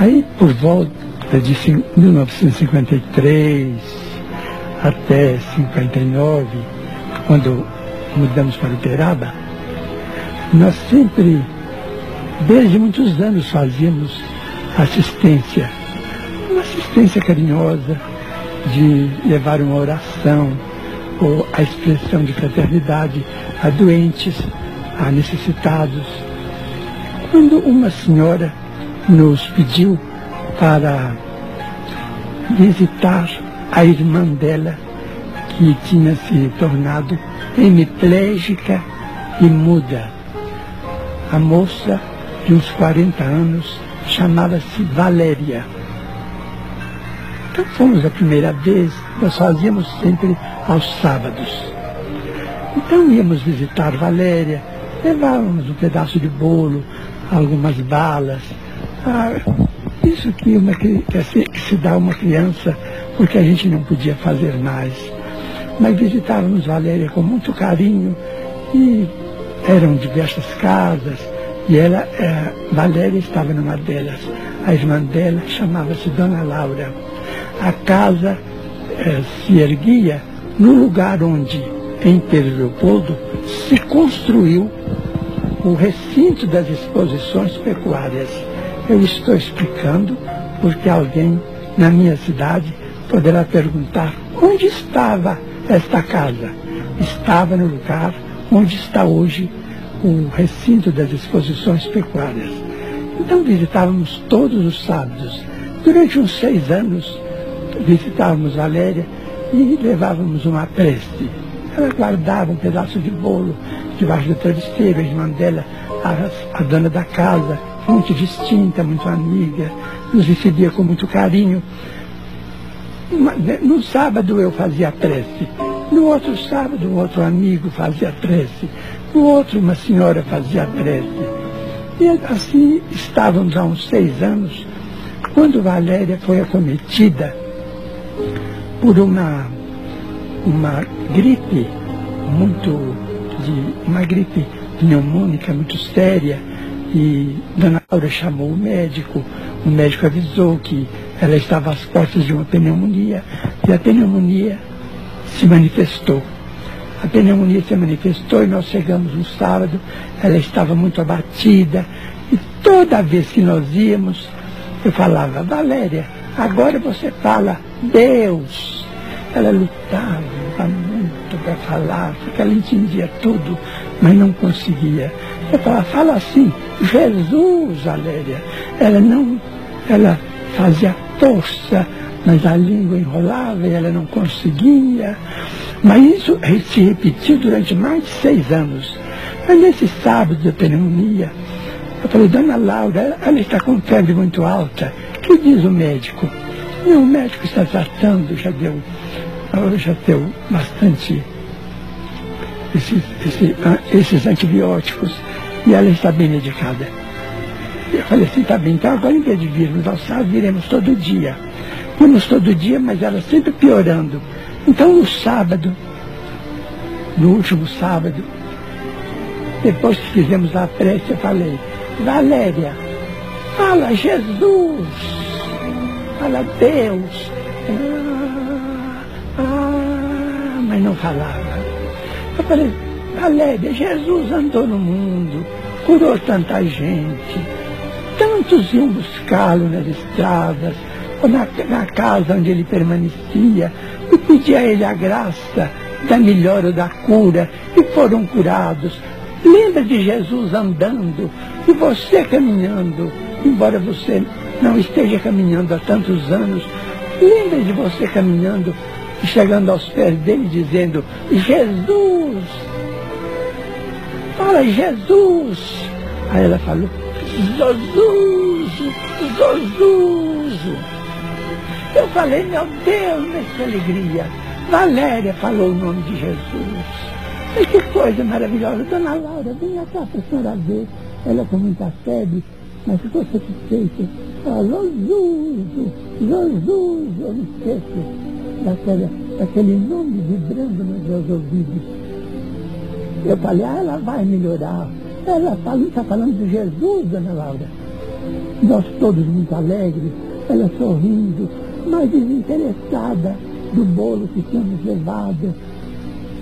Aí, por volta de 1953 até 59, quando mudamos para Uberaba, nós sempre, desde muitos anos, fazíamos assistência, uma assistência carinhosa de levar uma oração ou a expressão de fraternidade a doentes, a necessitados. Quando uma senhora nos pediu para visitar a irmã dela, que tinha se tornado hemiplégica e muda. A moça de uns 40 anos chamava-se Valéria. Então fomos a primeira vez, nós fazíamos sempre aos sábados. Então íamos visitar Valéria, levávamos um pedaço de bolo, algumas balas, ah, isso que, uma, que, se, que se dá a uma criança, porque a gente não podia fazer mais. Mas visitávamos Valéria com muito carinho e eram diversas casas e ela, é, Valéria estava numa delas. A irmã dela chamava-se Dona Laura. A casa é, se erguia no lugar onde, em Pedro Leopoldo, se construiu o recinto das exposições pecuárias. Eu estou explicando porque alguém na minha cidade poderá perguntar onde estava esta casa. Estava no lugar onde está hoje o recinto das exposições pecuárias. Então visitávamos todos os sábados. Durante uns seis anos visitávamos Valéria e levávamos uma prece. Ela guardava um pedaço de bolo debaixo do travesseiro, a irmã dela, a, a dona da casa, muito distinta, muito amiga, nos recebia com muito carinho. Né, no sábado eu fazia prece, no outro sábado um outro amigo fazia prece, no outro uma senhora fazia prece. E assim estávamos há uns seis anos, quando Valéria foi acometida por uma, uma gripe muito de uma gripe pneumônica muito séria e Dona Laura chamou o médico, o médico avisou que ela estava às portas de uma pneumonia e a pneumonia se manifestou. A pneumonia se manifestou e nós chegamos um sábado, ela estava muito abatida e toda vez que nós íamos, eu falava, Valéria, agora você fala Deus. Ela lutava muito para falar, porque ela entendia tudo, mas não conseguia. Eu falava, fala assim, Jesus, Valéria. Ela não, ela fazia força, mas a língua enrolava e ela não conseguia. Mas isso se repetiu durante mais de seis anos. Mas nesse sábado de pneumonia, eu falei, dona Laura, ela está com febre muito alta. O que diz o médico? E o médico está tratando, já deu, já deu bastante esses, esses, esses antibióticos e ela está bem medicada. Eu falei assim, tá bem, então agora em vez de virmos ao sábado, viremos todo dia. Vimos todo dia, mas ela sempre piorando. Então no sábado, no último sábado, depois que fizemos a prece, eu falei, Valéria, fala Jesus, fala Deus. Ah, ah, mas não falava. Eu falei, Valéria, Jesus andou no mundo, curou tanta gente, tantos iam buscá-lo nas estradas, ou na, na casa onde ele permanecia, e pedia a ele a graça da melhora da cura, e foram curados. Lembra de Jesus andando e você caminhando, embora você não esteja caminhando há tantos anos. Lembra de você caminhando chegando aos pés dele dizendo, Jesus, fala Jesus. Aí ela falou, Jesus, Jesus. Eu falei, meu Deus, nessa alegria. Valéria falou o nome de Jesus. E que coisa maravilhosa. Dona Laura, vem cá para a senhora ver. Ela com muita febre, mas ficou satisfeita. Falou Jesus, Jesus, eu não esqueço daquele, daquele nome vibrando nos meus ouvidos. Eu falei, ah, ela vai melhorar. Ela está falando de Jesus, dona Laura. Nós todos muito alegres, ela sorrindo, mas desinteressada do bolo que tínhamos levado,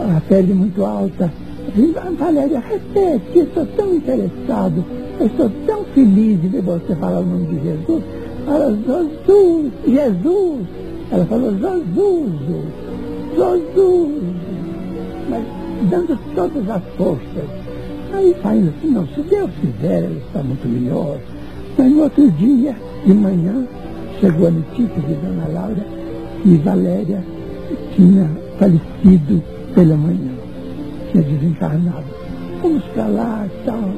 a pele muito alta. Valéria, repete, estou tão interessado, estou tão feliz de ver você falar o nome de Jesus. Fala, Jesus, Jesus. Ela falou, Jesus, Jesus. Mas dando todas as forças. Aí faz assim, não, se Deus quiser, ela está muito melhor. Mas no outro dia, de manhã, chegou a notícia de Dona Laura que Valéria tinha falecido pela manhã, tinha desencarnado. Fomos para lá e tal,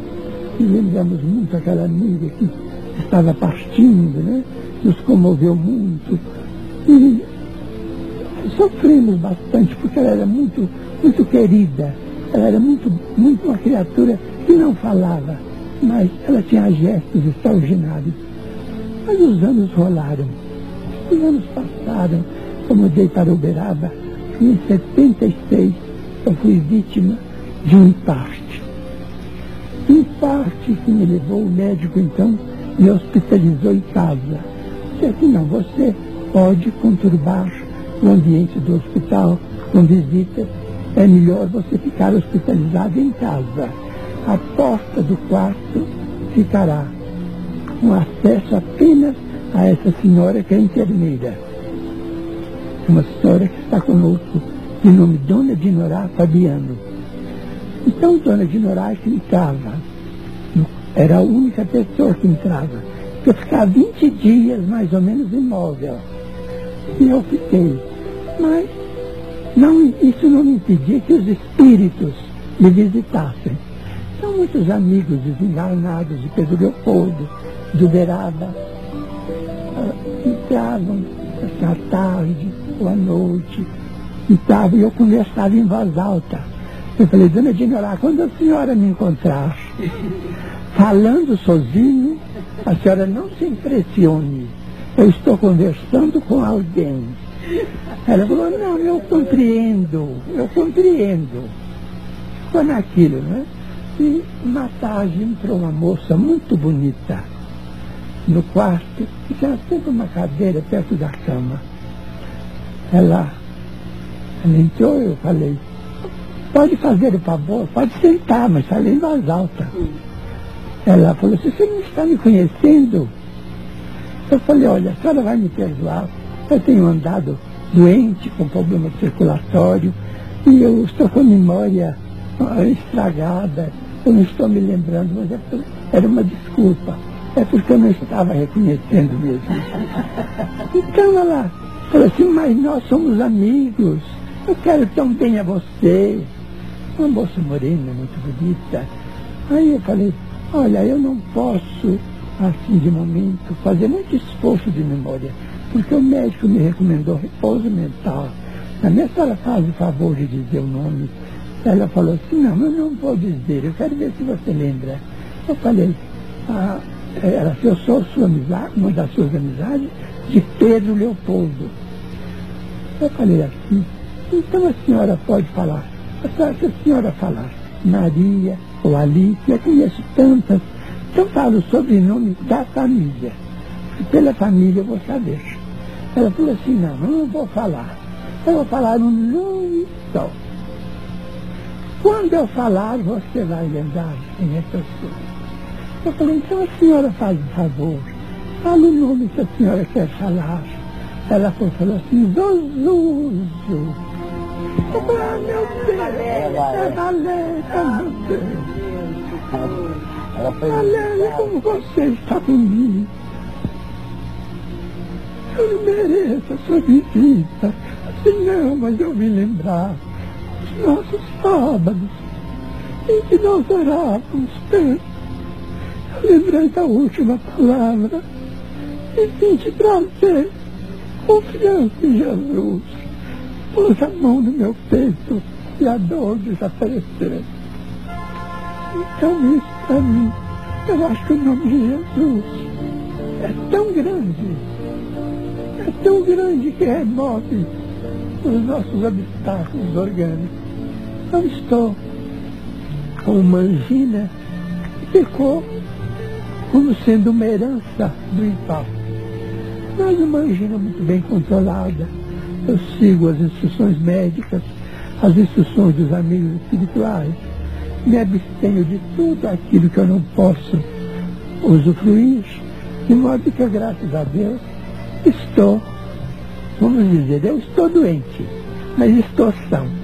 e lembramos muito aquela amiga que estava partindo, né? Nos comoveu muito. E sofremos bastante, porque ela era muito, muito querida. Ela era muito, muito uma criatura que não falava, mas ela tinha gestos extraordinários. Mas os anos rolaram, os anos passaram, eu mudei para Uberaba, e em 76 eu fui vítima de um infarte. Infarte que me levou, o médico então me hospitalizou em casa. Disse assim, não, você pode conturbar o ambiente do hospital com visitas, é melhor você ficar hospitalizado em casa. A porta do quarto ficará com acesso apenas a essa senhora que é enfermeira. Uma senhora que está conosco, de nome Dona Dinorá Fabiano. Então, Dona Dinorá que entrava, era a única pessoa que entrava. Eu ficava 20 dias mais ou menos imóvel. E eu fiquei. Mas não, isso não me impedia que os espíritos me visitassem. São muitos amigos desencarnados de Pedro Leopoldo, de Uberaba, uh, entravam assim, à tarde ou à noite, entravam e eu conversava em voz alta. Eu falei, dona Dinará, quando a senhora me encontrar falando sozinho, a senhora não se impressione. Eu estou conversando com alguém. Ela falou, não, eu compreendo, eu compreendo. Foi naquilo, né? E tarde entrou uma moça muito bonita no quarto e tinha sempre uma cadeira perto da cama. Ela, ela entrou eu falei, pode fazer o favor, pode sentar, mas falei em voz alta. Ela falou assim, você não está me conhecendo? Eu falei, olha, a senhora vai me perdoar, eu tenho andado doente, com problema circulatório, e eu estou com a memória estragada, eu não estou me lembrando, mas é era uma desculpa. É porque eu não estava reconhecendo mesmo. Então ela falou assim, mas nós somos amigos, eu quero tão bem a você. Uma moça morena, muito bonita. Aí eu falei, olha, eu não posso, assim de momento, fazer muito esforço de memória, porque o médico me recomendou repouso mental. Na minha senhora faz o favor de dizer o nome ela falou assim, não, eu não vou dizer, eu quero ver se você lembra. Eu falei, ah, ela, eu sou sua amizade, uma das suas amizades, de Pedro Leopoldo. Eu falei assim, então a senhora pode falar. Se a senhora falar Maria ou Alice, eu conheço tantas, então falo o sobrenome da família. Pela família eu vou saber. Ela falou assim, não, eu não vou falar. Eu vou falar um nome só. Quando eu falar, você vai lembrar quem é que eu. Eu falei, então a senhora faz um favor, fala o nome que a senhora quer falar. Ela falou assim, Zozuzo. Eu falei, ah, meu Deus, é Valéria, meu Deus. Valéria, como você está comigo. Eu não mereço a sua visita. Assim, não, mas eu me lembrar nossos sábados, em que nós orávamos tanto. Eu lembrei da última palavra e vim te trazer confiança em Jesus. Pôs a mão no meu peito e a dor desapareceu. Então isso para mim, eu acho que o nome de Jesus é tão grande, é tão grande que remove os nossos obstáculos orgânicos. Eu estou com uma angina que ficou como sendo uma herança do impacto. Mas uma angina muito bem controlada. Eu sigo as instruções médicas, as instruções dos amigos espirituais. Me abstenho de tudo aquilo que eu não posso usufruir, de modo que, graças a Deus, estou, vamos dizer, eu estou doente, mas estou são.